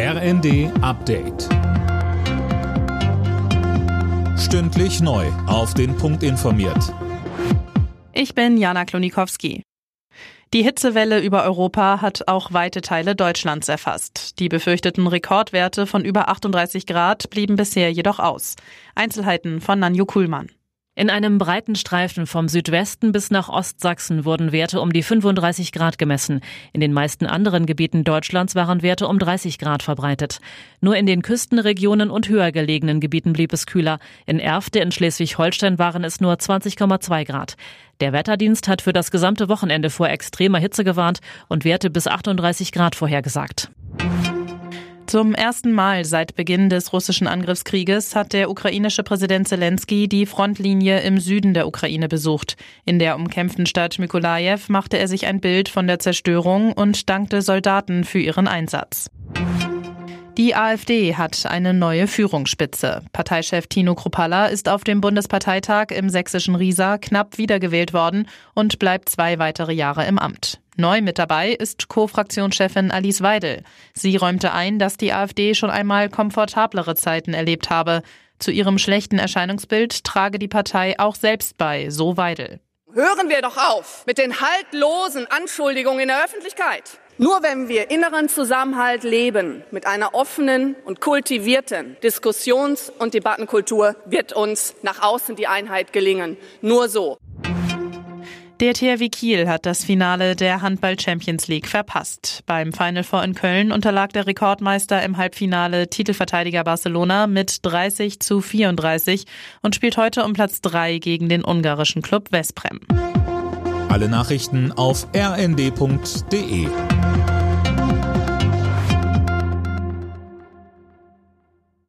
RND Update. Stündlich neu. Auf den Punkt informiert. Ich bin Jana Klonikowski. Die Hitzewelle über Europa hat auch weite Teile Deutschlands erfasst. Die befürchteten Rekordwerte von über 38 Grad blieben bisher jedoch aus. Einzelheiten von Nanju Kuhlmann. In einem breiten Streifen vom Südwesten bis nach Ostsachsen wurden Werte um die 35 Grad gemessen. In den meisten anderen Gebieten Deutschlands waren Werte um 30 Grad verbreitet. Nur in den Küstenregionen und höher gelegenen Gebieten blieb es kühler. In Erfte in Schleswig-Holstein waren es nur 20,2 Grad. Der Wetterdienst hat für das gesamte Wochenende vor extremer Hitze gewarnt und Werte bis 38 Grad vorhergesagt. Zum ersten Mal seit Beginn des russischen Angriffskrieges hat der ukrainische Präsident Zelensky die Frontlinie im Süden der Ukraine besucht. In der umkämpften Stadt Mykolajew machte er sich ein Bild von der Zerstörung und dankte Soldaten für ihren Einsatz. Die AfD hat eine neue Führungsspitze. Parteichef Tino Kruppalla ist auf dem Bundesparteitag im sächsischen Riesa knapp wiedergewählt worden und bleibt zwei weitere Jahre im Amt. Neu mit dabei ist Co-Fraktionschefin Alice Weidel. Sie räumte ein, dass die AfD schon einmal komfortablere Zeiten erlebt habe. Zu ihrem schlechten Erscheinungsbild trage die Partei auch selbst bei, so Weidel. Hören wir doch auf mit den haltlosen Anschuldigungen in der Öffentlichkeit. Nur wenn wir inneren Zusammenhalt leben, mit einer offenen und kultivierten Diskussions- und Debattenkultur, wird uns nach außen die Einheit gelingen. Nur so. Der THW Kiel hat das Finale der Handball Champions League verpasst. Beim Final Four in Köln unterlag der Rekordmeister im Halbfinale Titelverteidiger Barcelona mit 30 zu 34 und spielt heute um Platz 3 gegen den ungarischen Club Vesprem. Alle Nachrichten auf rnd.de